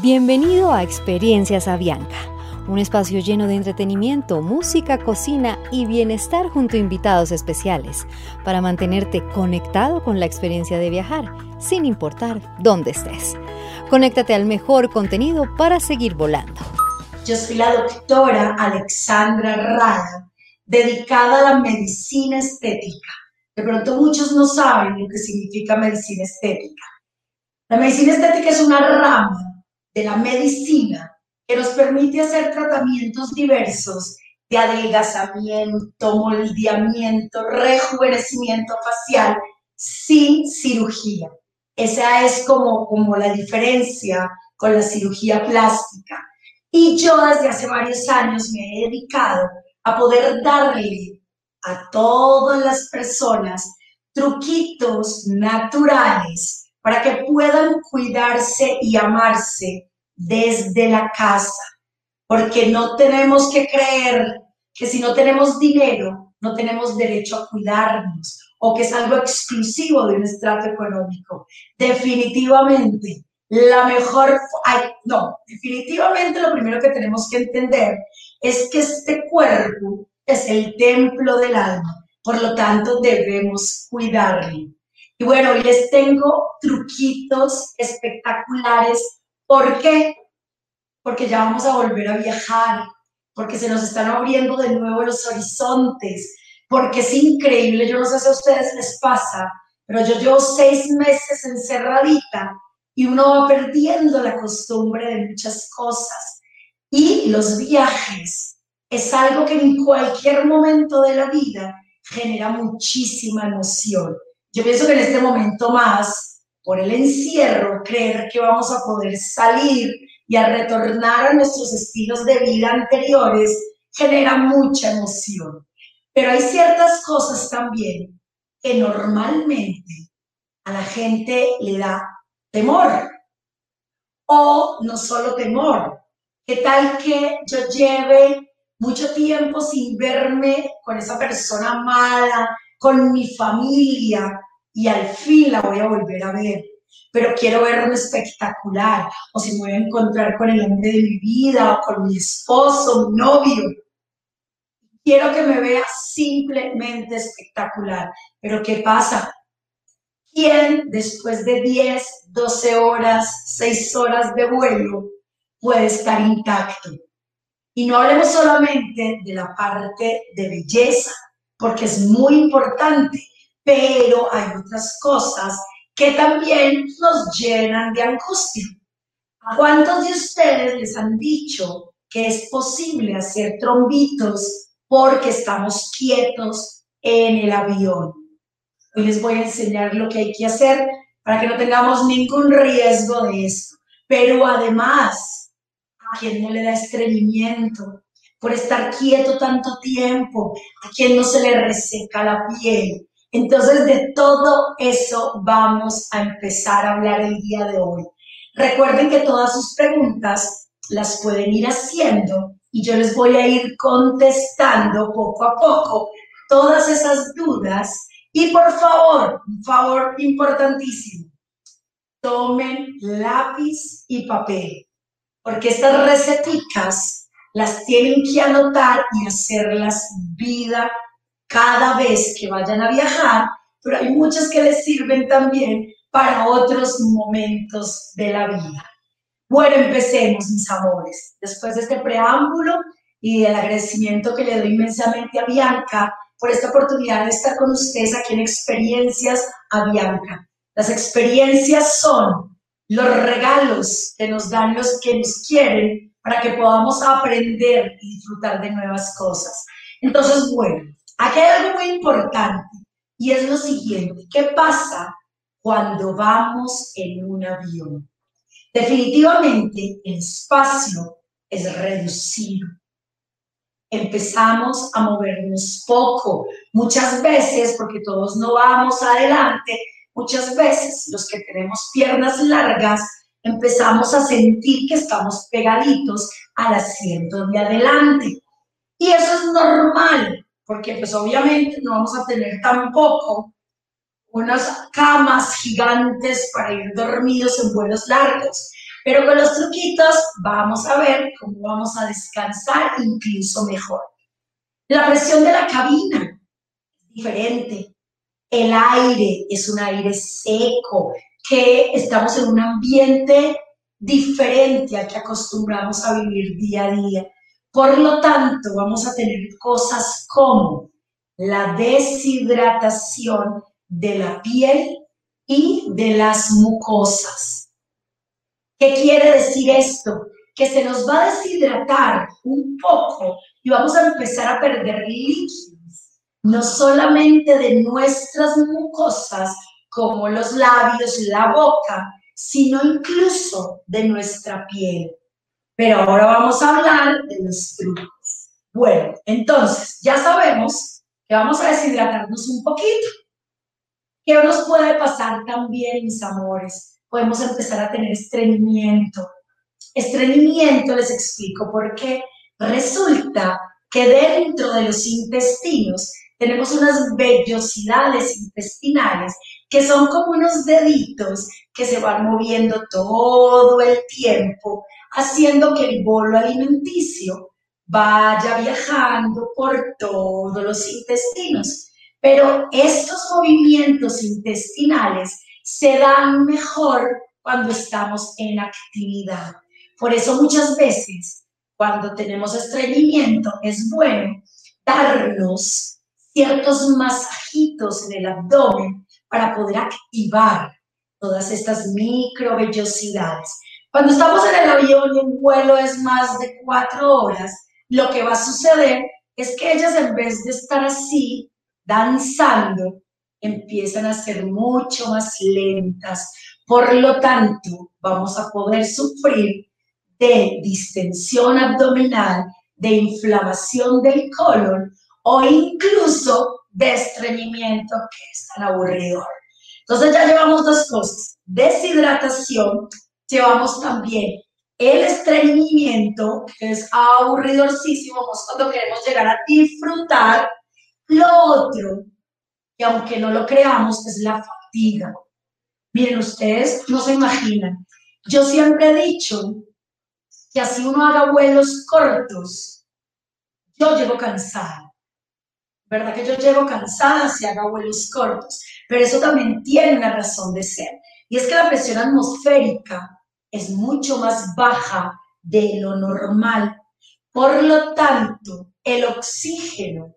Bienvenido a Experiencias Avianca, un espacio lleno de entretenimiento, música, cocina y bienestar junto a invitados especiales para mantenerte conectado con la experiencia de viajar, sin importar dónde estés. Conéctate al mejor contenido para seguir volando. Yo soy la doctora Alexandra Rada, dedicada a la medicina estética. De pronto muchos no saben lo que significa medicina estética. La medicina estética es una rama de la medicina que nos permite hacer tratamientos diversos de adelgazamiento, moldeamiento, rejuvenecimiento facial sin cirugía. Esa es como, como la diferencia con la cirugía plástica. Y yo desde hace varios años me he dedicado a poder darle a todas las personas truquitos naturales para que puedan cuidarse y amarse desde la casa, porque no tenemos que creer que si no tenemos dinero, no tenemos derecho a cuidarnos o que es algo exclusivo de un estrato económico. Definitivamente, la mejor, no, definitivamente lo primero que tenemos que entender es que este cuerpo es el templo del alma, por lo tanto debemos cuidarlo. Y bueno, les tengo truquitos espectaculares. ¿Por qué? Porque ya vamos a volver a viajar, porque se nos están abriendo de nuevo los horizontes, porque es increíble, yo no sé si a ustedes les pasa, pero yo llevo seis meses encerradita y uno va perdiendo la costumbre de muchas cosas. Y los viajes es algo que en cualquier momento de la vida genera muchísima emoción. Yo pienso que en este momento más, por el encierro, creer que vamos a poder salir y a retornar a nuestros estilos de vida anteriores genera mucha emoción. Pero hay ciertas cosas también que normalmente a la gente le da temor. O no solo temor, ¿qué tal que yo lleve mucho tiempo sin verme con esa persona mala, con mi familia y al fin la voy a volver a ver. Pero quiero verme espectacular, o si me voy a encontrar con el hombre de mi vida, o con mi esposo, mi novio. Quiero que me vea simplemente espectacular. Pero ¿qué pasa? ¿Quién después de 10, 12 horas, 6 horas de vuelo puede estar intacto? Y no hablemos solamente de la parte de belleza, porque es muy importante, pero hay otras cosas que también nos llenan de angustia. ¿A cuántos de ustedes les han dicho que es posible hacer trombitos porque estamos quietos en el avión? Hoy les voy a enseñar lo que hay que hacer para que no tengamos ningún riesgo de esto. Pero además, a quien no le da estreñimiento, por estar quieto tanto tiempo, a quien no se le reseca la piel. Entonces, de todo eso vamos a empezar a hablar el día de hoy. Recuerden que todas sus preguntas las pueden ir haciendo y yo les voy a ir contestando poco a poco todas esas dudas. Y por favor, un favor importantísimo, tomen lápiz y papel, porque estas receticas las tienen que anotar y hacerlas vida cada vez que vayan a viajar, pero hay muchas que les sirven también para otros momentos de la vida. Bueno, empecemos, mis amores. Después de este preámbulo y del agradecimiento que le doy inmensamente a Bianca por esta oportunidad de estar con ustedes aquí en Experiencias a Bianca. Las experiencias son los regalos que nos dan los que nos quieren para que podamos aprender y disfrutar de nuevas cosas. Entonces, bueno, aquí hay algo muy importante y es lo siguiente, ¿qué pasa cuando vamos en un avión? Definitivamente el espacio es reducido. Empezamos a movernos poco, muchas veces, porque todos no vamos adelante, muchas veces los que tenemos piernas largas empezamos a sentir que estamos pegaditos al asiento de adelante. Y eso es normal, porque pues obviamente no vamos a tener tampoco unas camas gigantes para ir dormidos en vuelos largos. Pero con los truquitos vamos a ver cómo vamos a descansar incluso mejor. La presión de la cabina es diferente. El aire es un aire seco, que estamos en un ambiente diferente al que acostumbramos a vivir día a día. Por lo tanto, vamos a tener cosas como la deshidratación de la piel y de las mucosas. ¿Qué quiere decir esto? Que se nos va a deshidratar un poco y vamos a empezar a perder líquidos, no solamente de nuestras mucosas, como los labios, la boca, sino incluso de nuestra piel. Pero ahora vamos a hablar de los trucos. Bueno, entonces ya sabemos que vamos a deshidratarnos un poquito. ¿Qué nos puede pasar también, mis amores? Podemos empezar a tener estreñimiento. Estreñimiento, les explico por qué. Resulta que dentro de los intestinos tenemos unas vellosidades intestinales que son como unos deditos que se van moviendo todo el tiempo, haciendo que el bolo alimenticio vaya viajando por todos los intestinos. Pero estos movimientos intestinales se dan mejor cuando estamos en actividad. Por eso muchas veces cuando tenemos estreñimiento es bueno darnos ciertos masajitos en el abdomen para poder activar todas estas microvellosidades. Cuando estamos en el avión y un vuelo es más de cuatro horas, lo que va a suceder es que ellas en vez de estar así, danzando, empiezan a ser mucho más lentas. Por lo tanto, vamos a poder sufrir de distensión abdominal, de inflamación del colon o incluso de estreñimiento, que es tan aburrido. Entonces ya llevamos dos cosas, deshidratación, llevamos también el estreñimiento, que es aburridorcísimo, cuando queremos llegar a disfrutar. Lo otro, que aunque no lo creamos, es la fatiga. Miren, ustedes no se imaginan. Yo siempre he dicho que así uno haga vuelos cortos, yo llego cansada. ¿Verdad? Que yo llego cansada si haga vuelos cortos, pero eso también tiene una razón de ser. Y es que la presión atmosférica es mucho más baja de lo normal. Por lo tanto, el oxígeno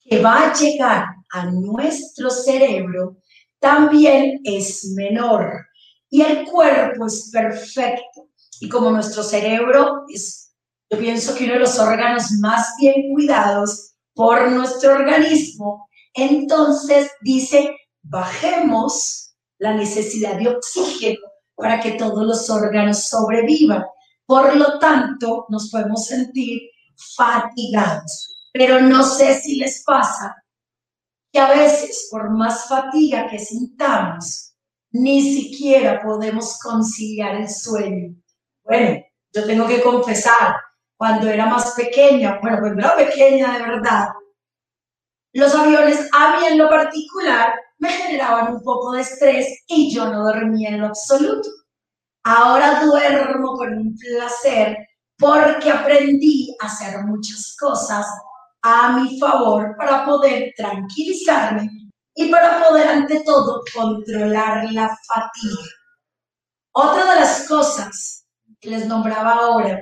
que va a llegar a nuestro cerebro también es menor. Y el cuerpo es perfecto. Y como nuestro cerebro es, yo pienso que uno de los órganos más bien cuidados, por nuestro organismo, entonces dice, bajemos la necesidad de oxígeno para que todos los órganos sobrevivan. Por lo tanto, nos podemos sentir fatigados. Pero no sé si les pasa que a veces, por más fatiga que sintamos, ni siquiera podemos conciliar el sueño. Bueno, yo tengo que confesar, cuando era más pequeña, bueno, cuando era pequeña de verdad, los aviones a mí en lo particular me generaban un poco de estrés y yo no dormía en lo absoluto. Ahora duermo con un placer porque aprendí a hacer muchas cosas a mi favor para poder tranquilizarme y para poder ante todo controlar la fatiga. Otra de las cosas que les nombraba ahora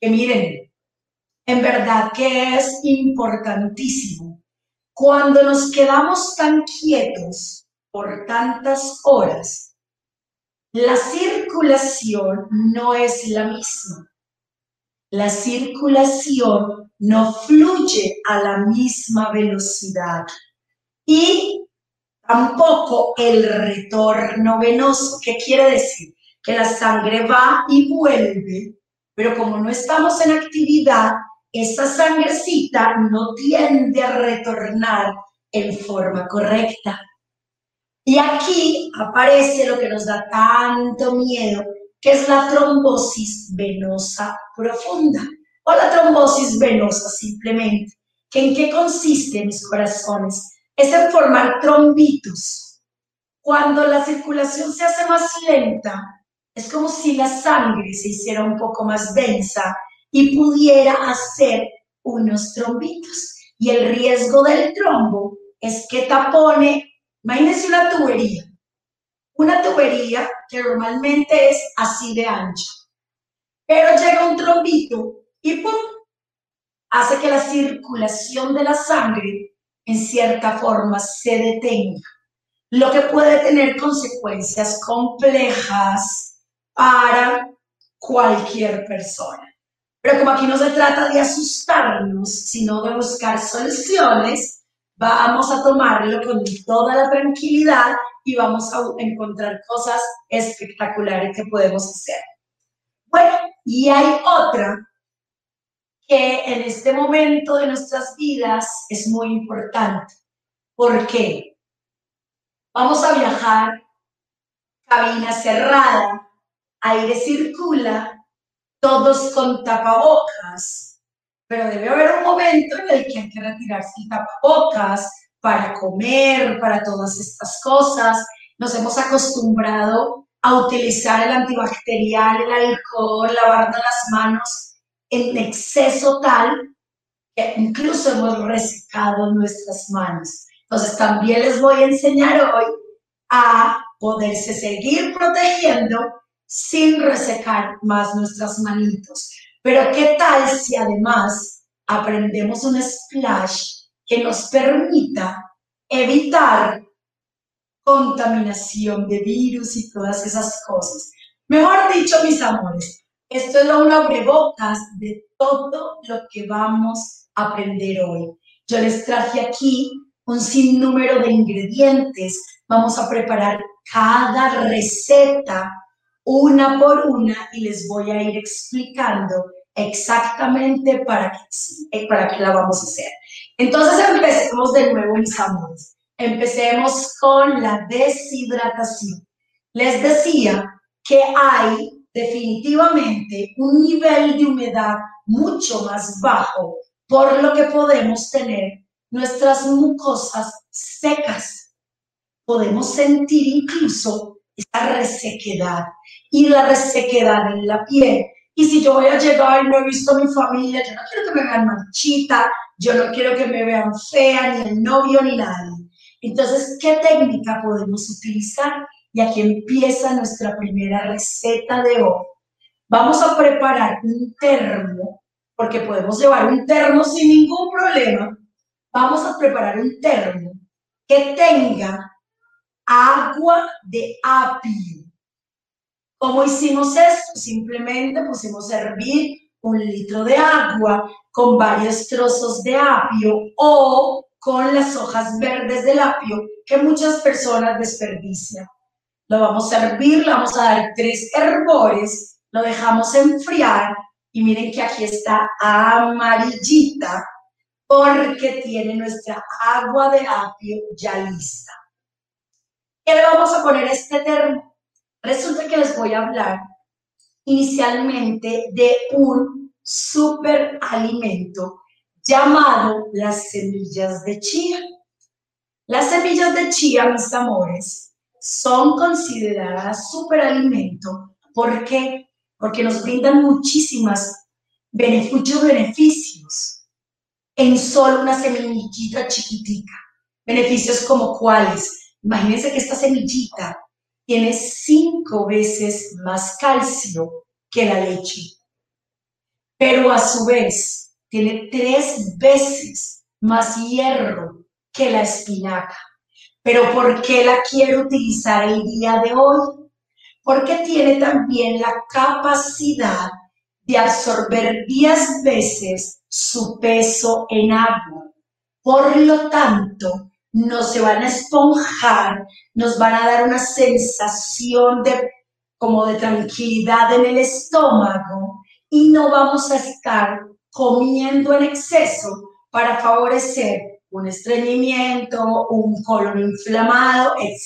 que miren, en verdad que es importantísimo. Cuando nos quedamos tan quietos por tantas horas, la circulación no es la misma. La circulación no fluye a la misma velocidad y tampoco el retorno venoso. ¿Qué quiere decir? Que la sangre va y vuelve pero como no estamos en actividad, esa sangrecita no tiende a retornar en forma correcta. Y aquí aparece lo que nos da tanto miedo, que es la trombosis venosa profunda o la trombosis venosa simplemente. ¿En qué consiste, mis corazones? Es en formar trombitos. Cuando la circulación se hace más lenta, es como si la sangre se hiciera un poco más densa y pudiera hacer unos trombitos. Y el riesgo del trombo es que tapone, imagínense una tubería, una tubería que normalmente es así de ancho, pero llega un trombito y ¡pum! hace que la circulación de la sangre en cierta forma se detenga, lo que puede tener consecuencias complejas para cualquier persona. Pero como aquí no se trata de asustarnos, sino de buscar soluciones, vamos a tomarlo con toda la tranquilidad y vamos a encontrar cosas espectaculares que podemos hacer. Bueno, y hay otra que en este momento de nuestras vidas es muy importante. ¿Por qué? Vamos a viajar, cabina cerrada, aire circula, todos con tapabocas, pero debe haber un momento en el que hay que retirarse el tapabocas para comer, para todas estas cosas. Nos hemos acostumbrado a utilizar el antibacterial, el alcohol, lavarnos las manos en exceso tal que incluso hemos resecado nuestras manos. Entonces también les voy a enseñar hoy a poderse seguir protegiendo sin resecar más nuestras manitos. Pero ¿qué tal si además aprendemos un splash que nos permita evitar contaminación de virus y todas esas cosas? Mejor dicho, mis amores, esto es un abrebocas de todo lo que vamos a aprender hoy. Yo les traje aquí un sinnúmero de ingredientes. Vamos a preparar cada receta una por una y les voy a ir explicando exactamente para qué, eh, para qué la vamos a hacer. Entonces empecemos de nuevo, mis amores. Empecemos con la deshidratación. Les decía que hay definitivamente un nivel de humedad mucho más bajo, por lo que podemos tener nuestras mucosas secas. Podemos sentir incluso esa resequedad y la resequedad en la piel. Y si yo voy a llegar y no he visto a mi familia, yo no quiero que me vean manchita, yo no quiero que me vean fea, ni el novio, ni nadie. Entonces, ¿qué técnica podemos utilizar? Y aquí empieza nuestra primera receta de hoy. Vamos a preparar un termo, porque podemos llevar un termo sin ningún problema. Vamos a preparar un termo que tenga agua de apio. ¿Cómo hicimos esto? Simplemente pusimos a hervir un litro de agua con varios trozos de apio o con las hojas verdes del apio que muchas personas desperdician. Lo vamos a hervir, le vamos a dar tres hervores, lo dejamos enfriar y miren que aquí está amarillita porque tiene nuestra agua de apio ya lista. ¿Qué le vamos a poner este termo? Resulta que les voy a hablar inicialmente de un superalimento llamado las semillas de chía. Las semillas de chía, mis amores, son consideradas superalimento. ¿Por qué? Porque nos brindan muchísimas muchos beneficios en solo una semillita chiquitica. Beneficios como cuáles? Imagínense que esta semillita tiene cinco veces más calcio que la leche, pero a su vez tiene tres veces más hierro que la espinaca. Pero ¿por qué la quiero utilizar el día de hoy? Porque tiene también la capacidad de absorber diez veces su peso en agua. Por lo tanto, no se van a esponjar, nos van a dar una sensación de como de tranquilidad en el estómago y no vamos a estar comiendo en exceso para favorecer un estreñimiento, un colon inflamado, etc.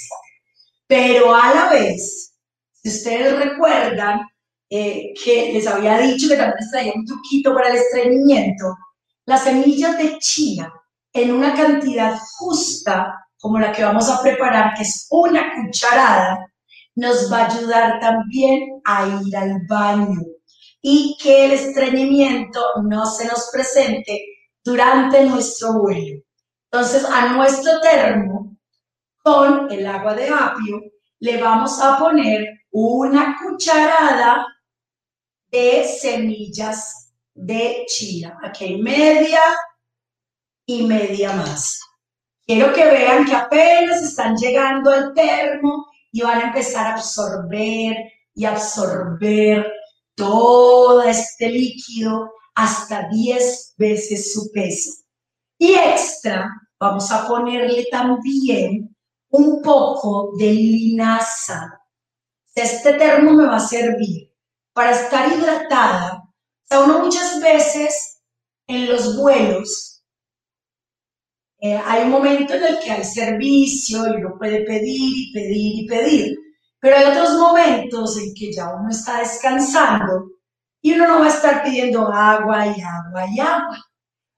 Pero a la vez, si ustedes recuerdan eh, que les había dicho que también traía un truquito para el estreñimiento, las semillas de chía en una cantidad justa como la que vamos a preparar, que es una cucharada, nos va a ayudar también a ir al baño y que el estreñimiento no se nos presente durante nuestro vuelo. Entonces, a nuestro termo, con el agua de apio, le vamos a poner una cucharada de semillas de chía. Aquí hay media y media más. Quiero que vean que apenas están llegando al termo y van a empezar a absorber y absorber todo este líquido hasta 10 veces su peso. Y extra, vamos a ponerle también un poco de linaza. Este termo me va a servir para estar hidratada. O sea, uno muchas veces en los vuelos eh, hay un momento en el que hay servicio y uno puede pedir y pedir y pedir. Pero hay otros momentos en que ya uno está descansando y uno no va a estar pidiendo agua y agua y agua.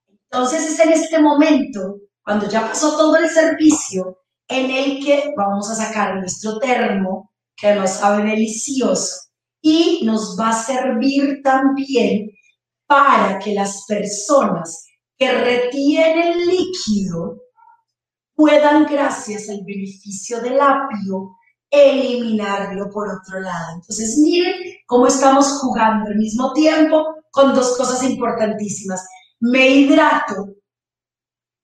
Entonces es en este momento, cuando ya pasó todo el servicio, en el que vamos a sacar nuestro termo, que nos sabe delicioso, y nos va a servir también para que las personas que retienen líquido puedan, gracias al beneficio del apio, eliminarlo por otro lado. Entonces, miren cómo estamos jugando al mismo tiempo con dos cosas importantísimas. Me hidrato,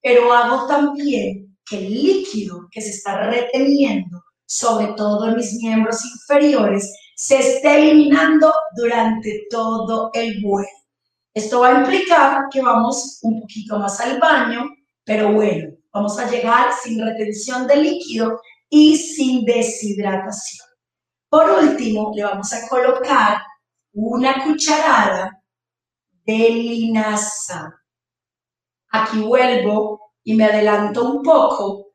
pero hago también que el líquido que se está reteniendo, sobre todo en mis miembros inferiores, se esté eliminando durante todo el vuelo. Esto va a implicar que vamos un poquito más al baño, pero bueno, vamos a llegar sin retención de líquido y sin deshidratación. Por último, le vamos a colocar una cucharada de linaza. Aquí vuelvo y me adelanto un poco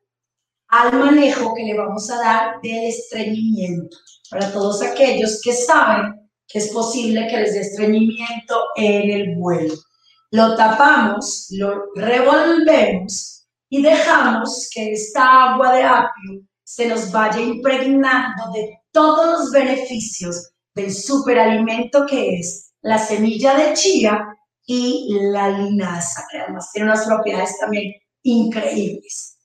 al manejo que le vamos a dar del estreñimiento. Para todos aquellos que saben que es posible que les dé estreñimiento en el vuelo. Lo tapamos, lo revolvemos y dejamos que esta agua de apio se nos vaya impregnando de todos los beneficios del superalimento que es la semilla de chía y la linaza, que además tiene unas propiedades también increíbles.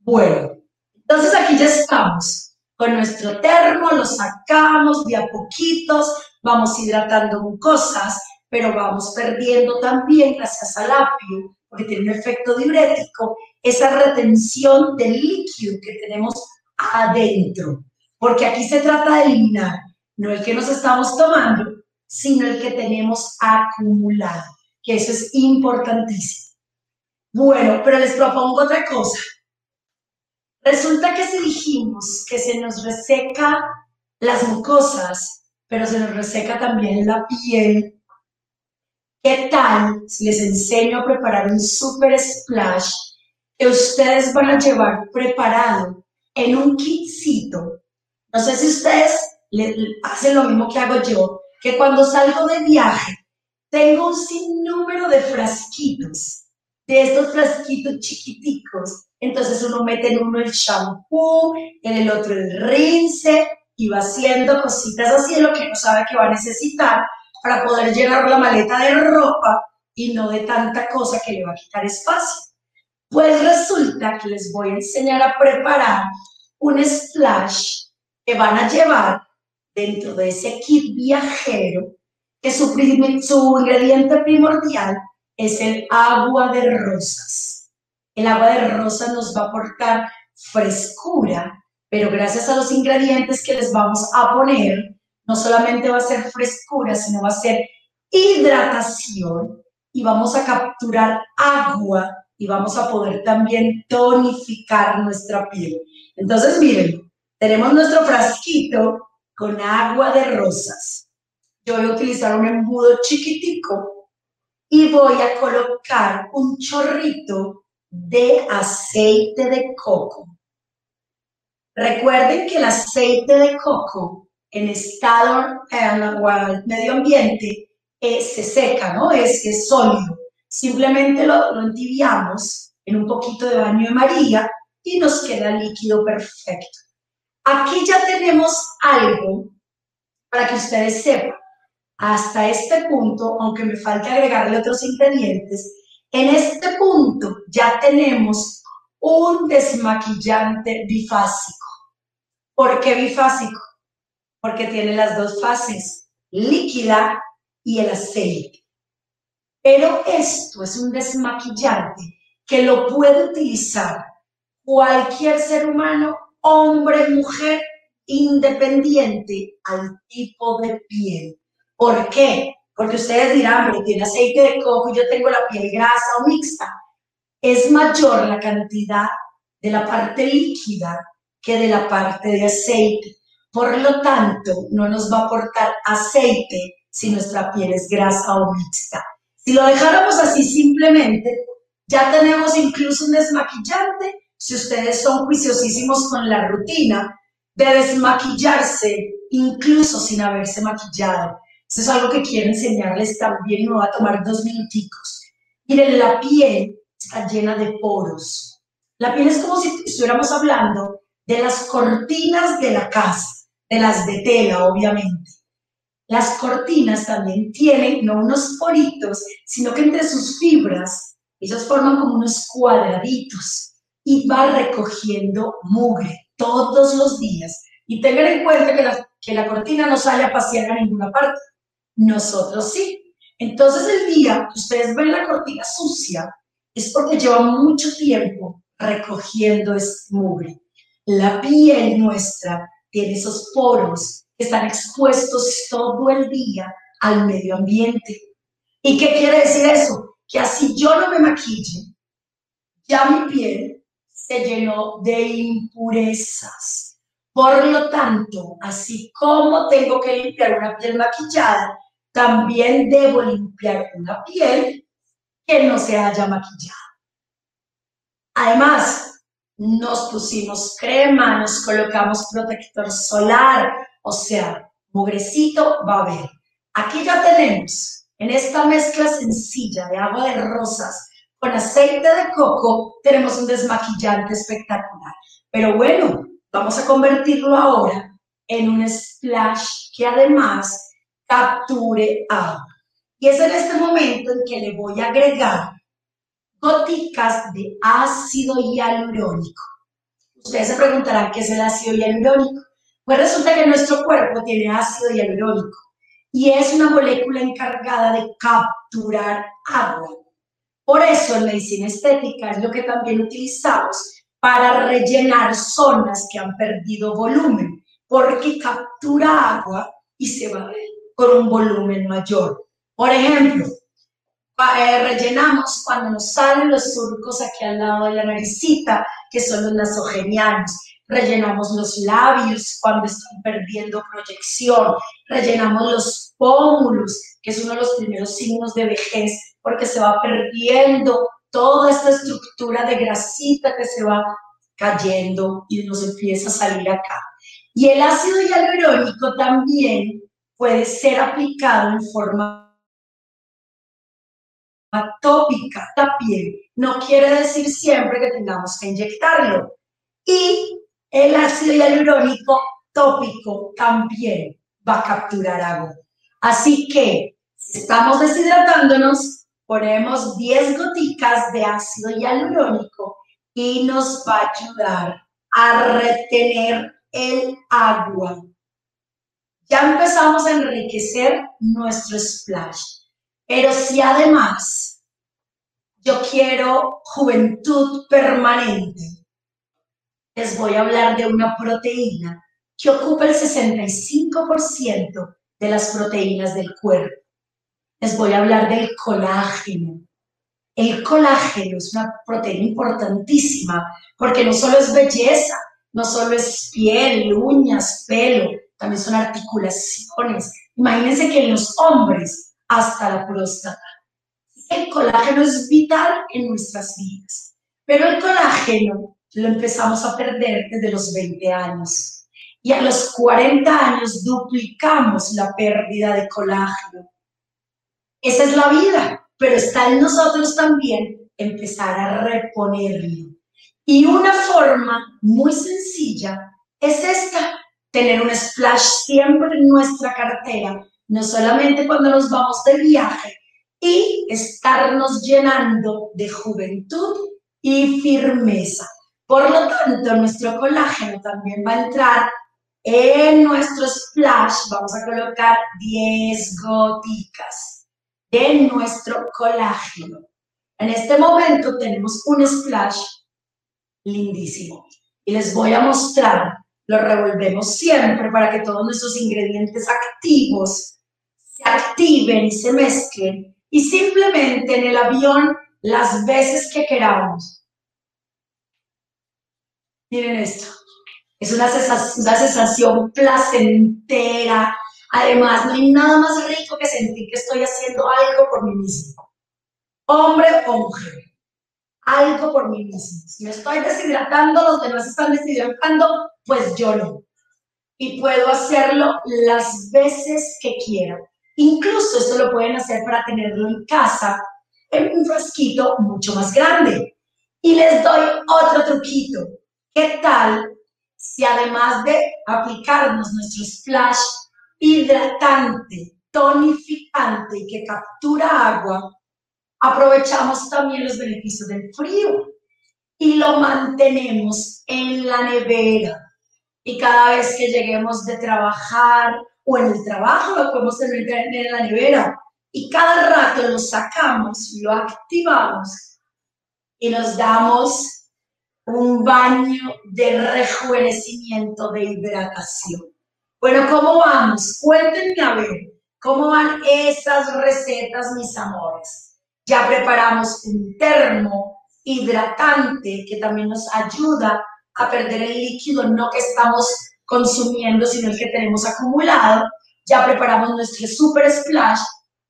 Bueno, entonces aquí ya estamos con nuestro termo, lo sacamos de a poquitos, vamos hidratando mucosas, pero vamos perdiendo también, gracias al apio, porque tiene un efecto diurético, esa retención del líquido que tenemos adentro. Porque aquí se trata de eliminar, no el que nos estamos tomando, sino el que tenemos acumulado, que eso es importantísimo. Bueno, pero les propongo otra cosa. Resulta que si dijimos que se nos reseca las mucosas, pero se nos reseca también la piel, ¿qué tal si les enseño a preparar un super splash que ustedes van a llevar preparado en un kitcito. No sé si ustedes hacen lo mismo que hago yo, que cuando salgo de viaje tengo un sinnúmero de frasquitos, de estos frasquitos chiquiticos. Entonces uno mete en uno el shampoo, en el otro el rinse y va haciendo cositas así de lo que uno sabe que va a necesitar para poder llenar la maleta de ropa y no de tanta cosa que le va a quitar espacio. Pues resulta que les voy a enseñar a preparar un splash que van a llevar dentro de ese kit viajero, que su, su ingrediente primordial es el agua de rosas. El agua de rosas nos va a aportar frescura, pero gracias a los ingredientes que les vamos a poner, no solamente va a ser frescura, sino va a ser hidratación y vamos a capturar agua y vamos a poder también tonificar nuestra piel. Entonces, miren, tenemos nuestro frasquito con agua de rosas. Yo voy a utilizar un embudo chiquitico y voy a colocar un chorrito de aceite de coco. Recuerden que el aceite de coco en estado en medio ambiente eh, se seca, ¿no? Es, es sólido. Simplemente lo, lo entibiamos en un poquito de baño de María y nos queda líquido perfecto. Aquí ya tenemos algo para que ustedes sepan. Hasta este punto, aunque me falta agregarle otros ingredientes, en este punto ya tenemos un desmaquillante bifásico. ¿Por qué bifásico? Porque tiene las dos fases, líquida y el aceite. Pero esto es un desmaquillante que lo puede utilizar cualquier ser humano, hombre, mujer, independiente al tipo de piel. ¿Por qué? Porque ustedes dirán, pero tiene aceite de coco y yo tengo la piel grasa o mixta. Es mayor la cantidad de la parte líquida que de la parte de aceite. Por lo tanto, no nos va a aportar aceite si nuestra piel es grasa o mixta. Si lo dejáramos así simplemente, ya tenemos incluso un desmaquillante. Si ustedes son juiciosísimos con la rutina de desmaquillarse, incluso sin haberse maquillado. Eso es algo que quiero enseñarles también y me va a tomar dos minuticos. Miren, la piel está llena de poros. La piel es como si estuviéramos hablando de las cortinas de la casa, de las de tela, obviamente. Las cortinas también tienen no unos poritos, sino que entre sus fibras, ellos forman como unos cuadraditos y va recogiendo mugre todos los días. Y tengan en cuenta que la, que la cortina no sale a pasear a ninguna parte. Nosotros sí. Entonces el día que ustedes ven la cortina sucia es porque lleva mucho tiempo recogiendo este mugre. La piel nuestra tiene esos poros están expuestos todo el día al medio ambiente. ¿Y qué quiere decir eso? Que así yo no me maquille, ya mi piel se llenó de impurezas. Por lo tanto, así como tengo que limpiar una piel maquillada, también debo limpiar una piel que no se haya maquillado. Además, nos pusimos crema, nos colocamos protector solar, o sea, mugrecito va a haber. Aquí ya tenemos, en esta mezcla sencilla de agua de rosas con aceite de coco, tenemos un desmaquillante espectacular. Pero bueno, vamos a convertirlo ahora en un splash que además capture agua. Y es en este momento en que le voy a agregar goticas de ácido hialurónico. Ustedes se preguntarán qué es el ácido hialurónico. Pues resulta que nuestro cuerpo tiene ácido hialurónico y es una molécula encargada de capturar agua. Por eso en medicina estética es lo que también utilizamos para rellenar zonas que han perdido volumen, porque captura agua y se va con un volumen mayor. Por ejemplo, eh, rellenamos cuando nos salen los surcos aquí al lado de la naricita, que son los nasogenianos rellenamos los labios cuando están perdiendo proyección, rellenamos los pómulos, que es uno de los primeros signos de vejez, porque se va perdiendo toda esta estructura de grasita que se va cayendo y nos empieza a salir acá. Y el ácido hialurónico también puede ser aplicado en forma tópica piel. No quiere decir siempre que tengamos que inyectarlo. Y el ácido hialurónico tópico también va a capturar agua. Así que si estamos deshidratándonos, ponemos 10 goticas de ácido hialurónico y nos va a ayudar a retener el agua. Ya empezamos a enriquecer nuestro splash. Pero si además yo quiero juventud permanente, les voy a hablar de una proteína que ocupa el 65% de las proteínas del cuerpo. Les voy a hablar del colágeno. El colágeno es una proteína importantísima porque no solo es belleza, no solo es piel, uñas, pelo, también son articulaciones. Imagínense que en los hombres hasta la próstata. El colágeno es vital en nuestras vidas, pero el colágeno lo empezamos a perder desde los 20 años. Y a los 40 años duplicamos la pérdida de colágeno. Esa es la vida, pero está en nosotros también empezar a reponerlo. Y una forma muy sencilla es esta, tener un splash siempre en nuestra cartera, no solamente cuando nos vamos de viaje, y estarnos llenando de juventud y firmeza. Por lo tanto, nuestro colágeno también va a entrar en nuestro splash. Vamos a colocar 10 goticas de nuestro colágeno. En este momento tenemos un splash lindísimo y les voy a mostrar. Lo revolvemos siempre para que todos nuestros ingredientes activos se activen y se mezclen y simplemente en el avión las veces que queramos. Miren esto, es una sensación, placentera. Además, no hay nada más rico que sentir que estoy haciendo algo por mí mismo. Hombre o mujer, algo por mí mismo. Si me estoy deshidratando, los demás están deshidratando, pues yo no. Y puedo hacerlo las veces que quiera. Incluso esto lo pueden hacer para tenerlo en casa en un frasquito mucho más grande. Y les doy otro truquito. ¿Qué tal si además de aplicarnos nuestro splash hidratante, tonificante y que captura agua, aprovechamos también los beneficios del frío y lo mantenemos en la nevera? Y cada vez que lleguemos de trabajar o en el trabajo lo podemos tener en la nevera y cada rato lo sacamos, lo activamos y nos damos un baño de rejuvenecimiento, de hidratación. Bueno, ¿cómo vamos? Cuéntenme a ver, ¿cómo van esas recetas, mis amores? Ya preparamos un termo hidratante que también nos ayuda a perder el líquido, no que estamos consumiendo, sino el que tenemos acumulado. Ya preparamos nuestro super splash.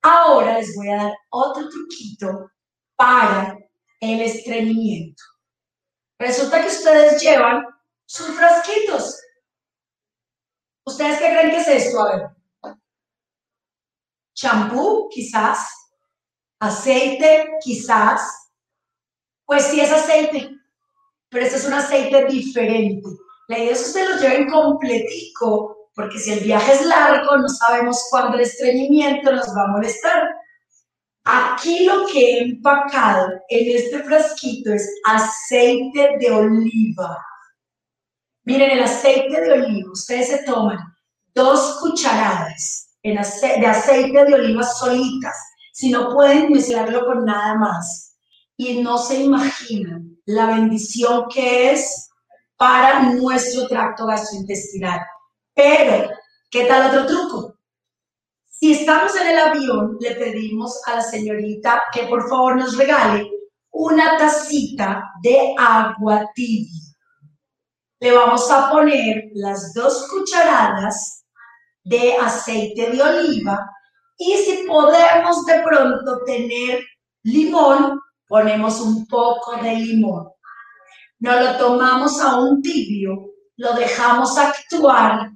Ahora les voy a dar otro truquito para el estreñimiento. Resulta que ustedes llevan sus frasquitos. ¿Ustedes qué creen que es esto? A ver. Champú, quizás. Aceite, quizás. Pues sí es aceite, pero este es un aceite diferente. La idea es que ustedes lo lleven completico, porque si el viaje es largo, no sabemos cuándo el estreñimiento nos va a molestar. Aquí lo que he empacado en este frasquito es aceite de oliva. Miren, el aceite de oliva, ustedes se toman dos cucharadas de aceite de oliva solitas, si no pueden mezclarlo con nada más. Y no se imaginan la bendición que es para nuestro tracto gastrointestinal. Pero, ¿qué tal otro truco? Si estamos en el avión, le pedimos a la señorita que por favor nos regale una tacita de agua tibia. Le vamos a poner las dos cucharadas de aceite de oliva y si podemos de pronto tener limón, ponemos un poco de limón no lo tomamos a un tibio, lo dejamos actuar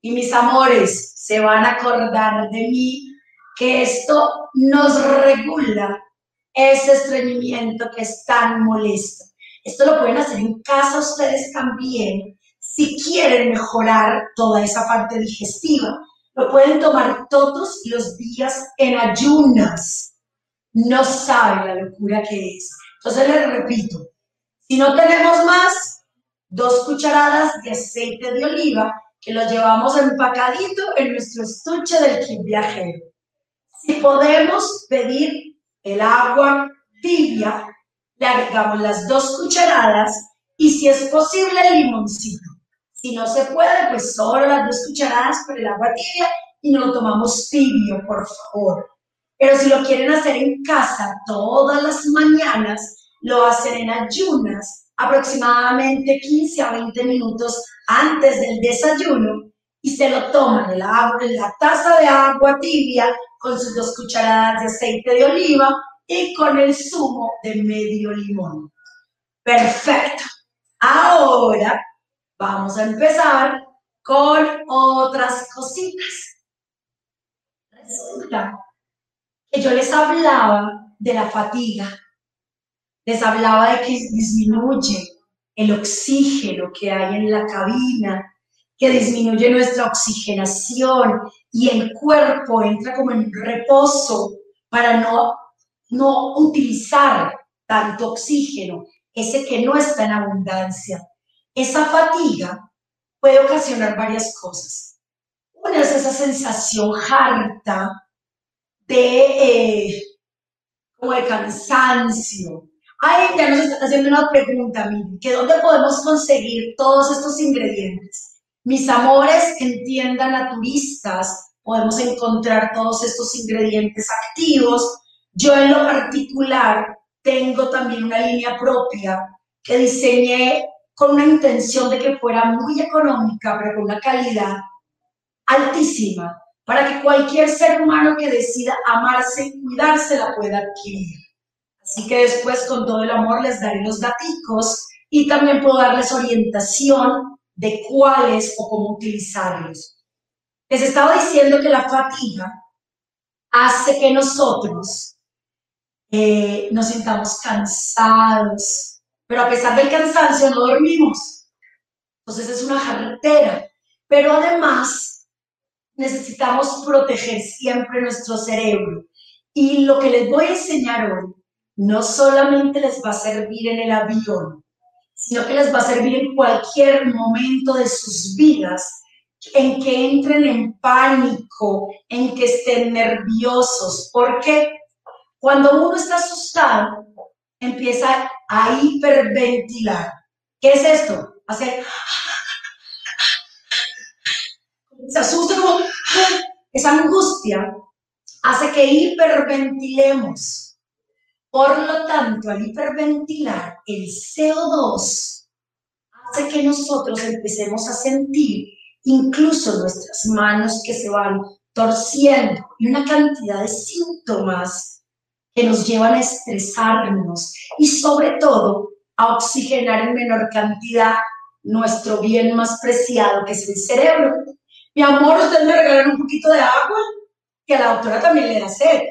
y mis amores se van a acordar de mí que esto nos regula ese estreñimiento que es tan molesto. Esto lo pueden hacer en casa ustedes también si quieren mejorar toda esa parte digestiva. Lo pueden tomar todos los días en ayunas. No saben la locura que es. Entonces les repito, si no tenemos más, dos cucharadas de aceite de oliva que lo llevamos empacadito en nuestro estuche del kit viajero. Si podemos pedir el agua tibia, le agregamos las dos cucharadas y si es posible el limoncito. Si no se puede, pues solo las dos cucharadas por el agua tibia y no lo tomamos tibio, por favor. Pero si lo quieren hacer en casa todas las mañanas, lo hacen en ayunas aproximadamente 15 a 20 minutos antes del desayuno y se lo toman en la, taza de agua tibia con sus dos cucharadas de aceite de oliva y con el zumo de medio limón. Perfecto. Ahora vamos a empezar con otras cositas. Resulta que yo les hablaba de la fatiga les hablaba de que disminuye el oxígeno que hay en la cabina, que disminuye nuestra oxigenación y el cuerpo entra como en reposo para no, no utilizar tanto oxígeno, ese que no está en abundancia. Esa fatiga puede ocasionar varias cosas. Una es esa sensación harta de, eh, como de cansancio. Ay, ya nos están haciendo una pregunta, miren, que dónde podemos conseguir todos estos ingredientes. Mis amores, en tienda naturistas podemos encontrar todos estos ingredientes activos. Yo en lo particular tengo también una línea propia que diseñé con una intención de que fuera muy económica, pero con una calidad altísima, para que cualquier ser humano que decida amarse y cuidarse la pueda adquirir. Así que después, con todo el amor, les daré los daticos y también puedo darles orientación de cuáles o cómo utilizarlos. Les estaba diciendo que la fatiga hace que nosotros eh, nos sintamos cansados, pero a pesar del cansancio no dormimos. Entonces es una jarretera. Pero además necesitamos proteger siempre nuestro cerebro. Y lo que les voy a enseñar hoy no solamente les va a servir en el avión, sino que les va a servir en cualquier momento de sus vidas, en que entren en pánico, en que estén nerviosos. ¿Por qué? Cuando uno está asustado, empieza a hiperventilar. ¿Qué es esto? Hacer... Se asusta como... Esa angustia hace que hiperventilemos. Por lo tanto, al hiperventilar, el CO2 hace que nosotros empecemos a sentir incluso nuestras manos que se van torciendo y una cantidad de síntomas que nos llevan a estresarnos y sobre todo a oxigenar en menor cantidad nuestro bien más preciado, que es el cerebro. Mi amor, ustedes me regalan un poquito de agua, que a la doctora también le da sed.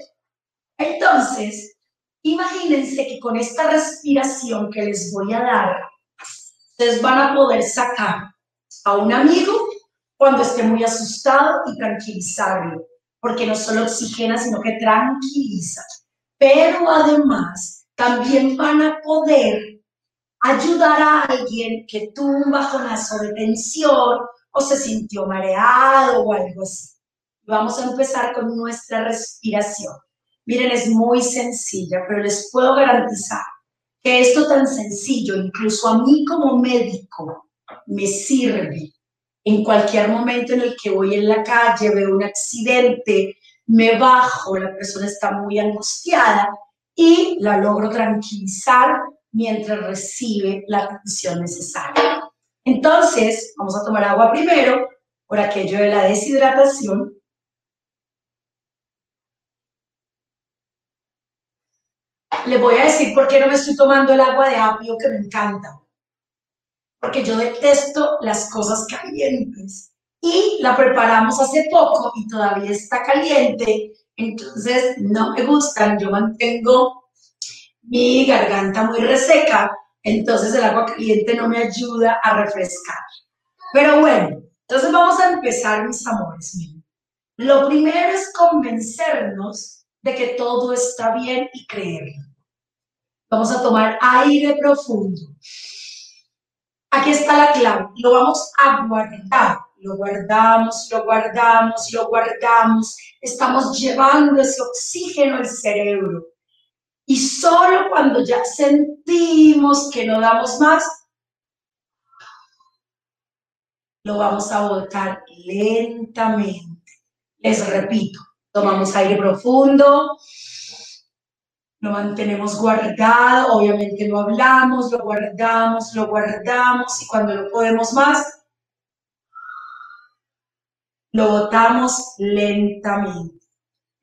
Entonces, imagínense que con esta respiración que les voy a dar, ustedes van a poder sacar a un amigo cuando esté muy asustado y tranquilizarlo, porque no solo oxigena, sino que tranquiliza pero además también van a poder ayudar a alguien que tuvo un bajonazo de tensión o se sintió mareado o algo así. Vamos a empezar con nuestra respiración. Miren, es muy sencilla, pero les puedo garantizar que esto tan sencillo, incluso a mí como médico, me sirve en cualquier momento en el que voy en la calle, veo un accidente, me bajo, la persona está muy angustiada y la logro tranquilizar mientras recibe la atención necesaria. Entonces, vamos a tomar agua primero por aquello de la deshidratación. Le voy a decir por qué no me estoy tomando el agua de apio que me encanta. Porque yo detesto las cosas calientes y la preparamos hace poco y todavía está caliente, entonces no me gustan, yo mantengo mi garganta muy reseca, entonces el agua caliente no me ayuda a refrescar. Pero bueno, entonces vamos a empezar, mis amores. Lo primero es convencernos de que todo está bien y creerlo. Vamos a tomar aire profundo. Aquí está la clave. Lo vamos a guardar lo guardamos, lo guardamos, lo guardamos, estamos llevando ese oxígeno al cerebro. Y solo cuando ya sentimos que no damos más, lo vamos a botar lentamente. Les repito, tomamos aire profundo, lo mantenemos guardado, obviamente lo hablamos, lo guardamos, lo guardamos y cuando lo podemos más, lo botamos lentamente.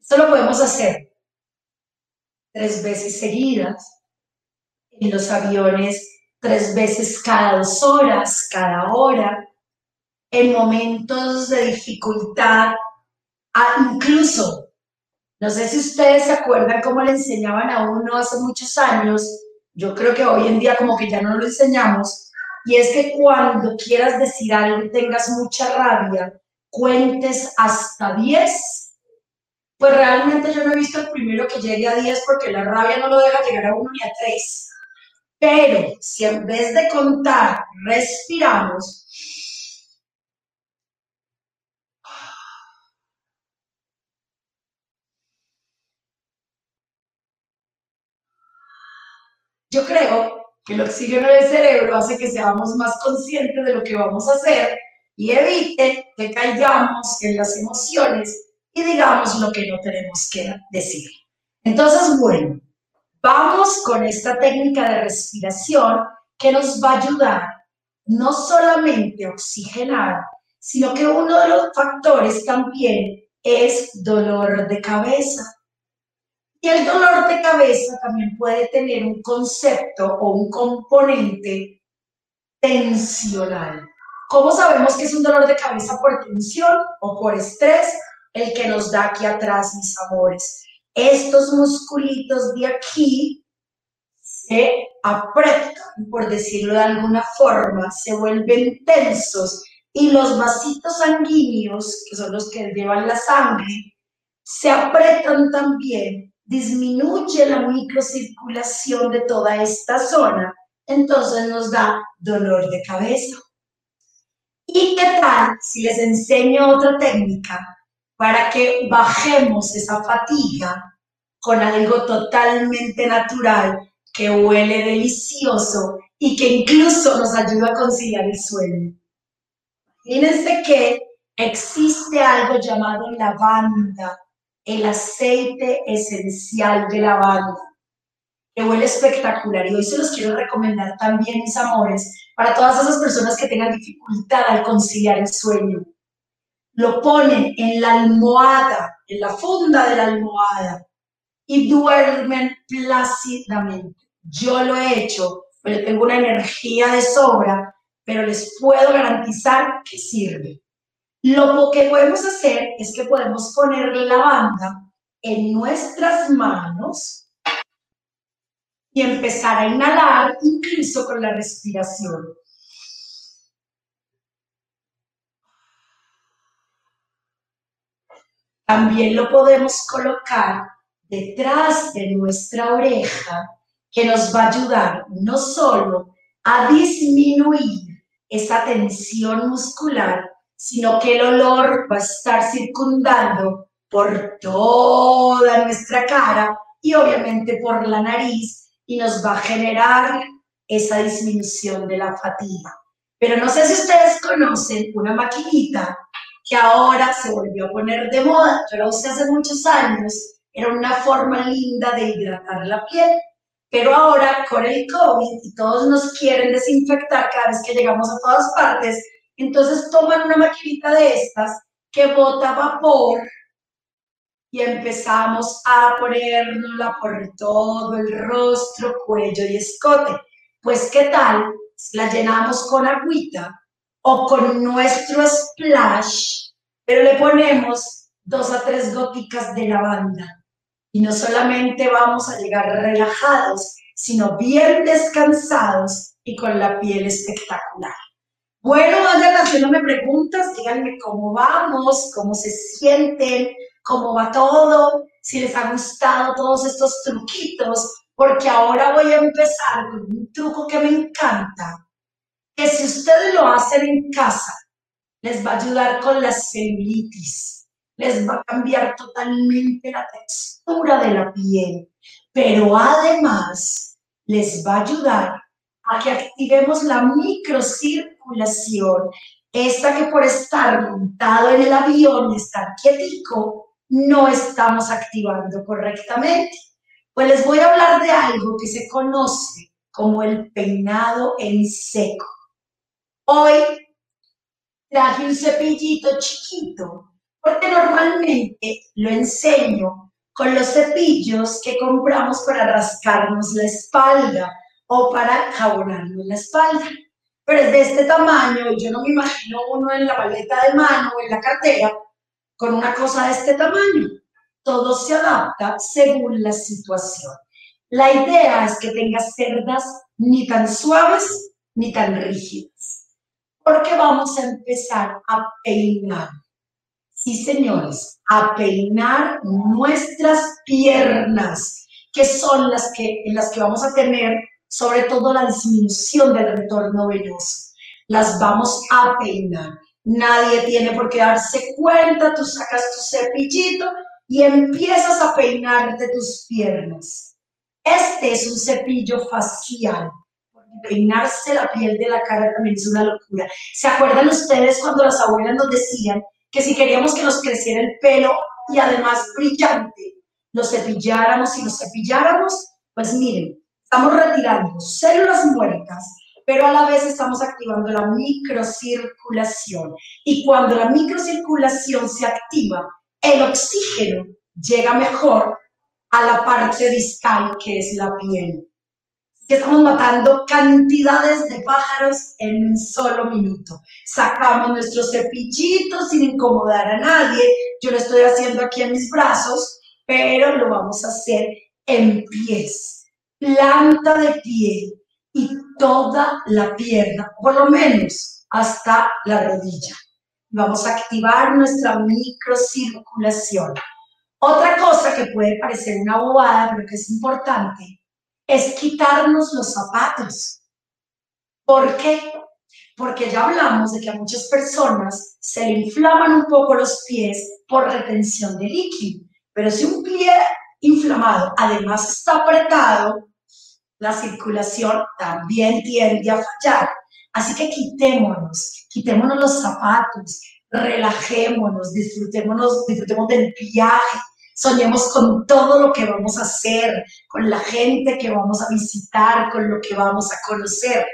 Esto lo podemos hacer tres veces seguidas, en los aviones tres veces cada dos horas, cada hora, en momentos de dificultad, incluso, no sé si ustedes se acuerdan cómo le enseñaban a uno hace muchos años, yo creo que hoy en día como que ya no lo enseñamos, y es que cuando quieras decir algo y tengas mucha rabia, cuentes hasta 10, pues realmente yo no he visto el primero que llegue a 10 porque la rabia no lo deja llegar a 1 ni a 3. Pero si en vez de contar respiramos, yo creo que el oxígeno del cerebro hace que seamos más conscientes de lo que vamos a hacer y evite que caigamos en las emociones y digamos lo que no tenemos que decir. Entonces, bueno, vamos con esta técnica de respiración que nos va a ayudar no solamente a oxigenar, sino que uno de los factores también es dolor de cabeza. Y el dolor de cabeza también puede tener un concepto o un componente tensional. ¿Cómo sabemos que es un dolor de cabeza por tensión o por estrés? El que nos da aquí atrás, mis amores. Estos musculitos de aquí se apretan, por decirlo de alguna forma, se vuelven tensos y los vasitos sanguíneos, que son los que llevan la sangre, se apretan también disminuye la microcirculación de toda esta zona, entonces nos da dolor de cabeza. ¿Y qué tal si les enseño otra técnica para que bajemos esa fatiga con algo totalmente natural que huele delicioso y que incluso nos ayuda a conciliar el sueño? Imagínense que existe algo llamado lavanda el aceite esencial de lavanda, que huele espectacular. Y hoy se los quiero recomendar también, mis amores, para todas esas personas que tengan dificultad al conciliar el sueño. Lo ponen en la almohada, en la funda de la almohada, y duermen plácidamente. Yo lo he hecho, pero tengo una energía de sobra, pero les puedo garantizar que sirve. Lo que podemos hacer es que podemos poner la banda en nuestras manos y empezar a inhalar incluso con la respiración. También lo podemos colocar detrás de nuestra oreja, que nos va a ayudar no solo a disminuir esa tensión muscular, sino que el olor va a estar circundando por toda nuestra cara y obviamente por la nariz y nos va a generar esa disminución de la fatiga. Pero no sé si ustedes conocen una maquinita que ahora se volvió a poner de moda, yo la hace muchos años, era una forma linda de hidratar la piel, pero ahora con el COVID y todos nos quieren desinfectar cada vez que llegamos a todas partes, entonces toman una maquinita de estas que bota vapor y empezamos a ponerla por todo el rostro, cuello y escote. Pues, ¿qué tal la llenamos con agüita o con nuestro splash, pero le ponemos dos a tres goticas de lavanda? Y no solamente vamos a llegar relajados, sino bien descansados y con la piel espectacular. Bueno, vayan haciéndome preguntas, díganme cómo vamos, cómo se sienten, cómo va todo, si les ha gustado todos estos truquitos, porque ahora voy a empezar con un truco que me encanta, que si ustedes lo hacen en casa, les va a ayudar con la celulitis, les va a cambiar totalmente la textura de la piel, pero además les va a ayudar a que activemos la microcirculación, esta que por estar montado en el avión estar quietico, no estamos activando correctamente. Pues les voy a hablar de algo que se conoce como el peinado en seco. Hoy traje un cepillito chiquito, porque normalmente lo enseño con los cepillos que compramos para rascarnos la espalda o para jabonarnos la espalda. Pero es de este tamaño y yo no me imagino uno en la maleta de mano o en la cartera con una cosa de este tamaño. Todo se adapta según la situación. La idea es que tengas cerdas ni tan suaves ni tan rígidas, porque vamos a empezar a peinar. Sí, señores, a peinar nuestras piernas, que son las que, en las que vamos a tener sobre todo la disminución del retorno venoso. Las vamos a peinar. Nadie tiene por qué darse cuenta, tú sacas tu cepillito y empiezas a peinarte tus piernas. Este es un cepillo facial. Peinarse la piel de la cara también es una locura. ¿Se acuerdan ustedes cuando las abuelas nos decían que si queríamos que nos creciera el pelo y además brillante, lo cepilláramos y lo cepilláramos? Pues miren, estamos retirando células muertas pero a la vez estamos activando la microcirculación. Y cuando la microcirculación se activa, el oxígeno llega mejor a la parte distal, que es la piel. estamos matando cantidades de pájaros en un solo minuto. Sacamos nuestros cepillitos sin incomodar a nadie. Yo lo estoy haciendo aquí en mis brazos, pero lo vamos a hacer en pies. Planta de pie, y toda la pierna, por lo menos hasta la rodilla. Vamos a activar nuestra microcirculación. Otra cosa que puede parecer una bobada, pero que es importante, es quitarnos los zapatos. ¿Por qué? Porque ya hablamos de que a muchas personas se le inflaman un poco los pies por retención de líquido. Pero si un pie inflamado además está apretado, la circulación también tiende a fallar. Así que quitémonos, quitémonos los zapatos, relajémonos, disfrutémonos, disfrutemos del viaje, soñemos con todo lo que vamos a hacer, con la gente que vamos a visitar, con lo que vamos a conocer.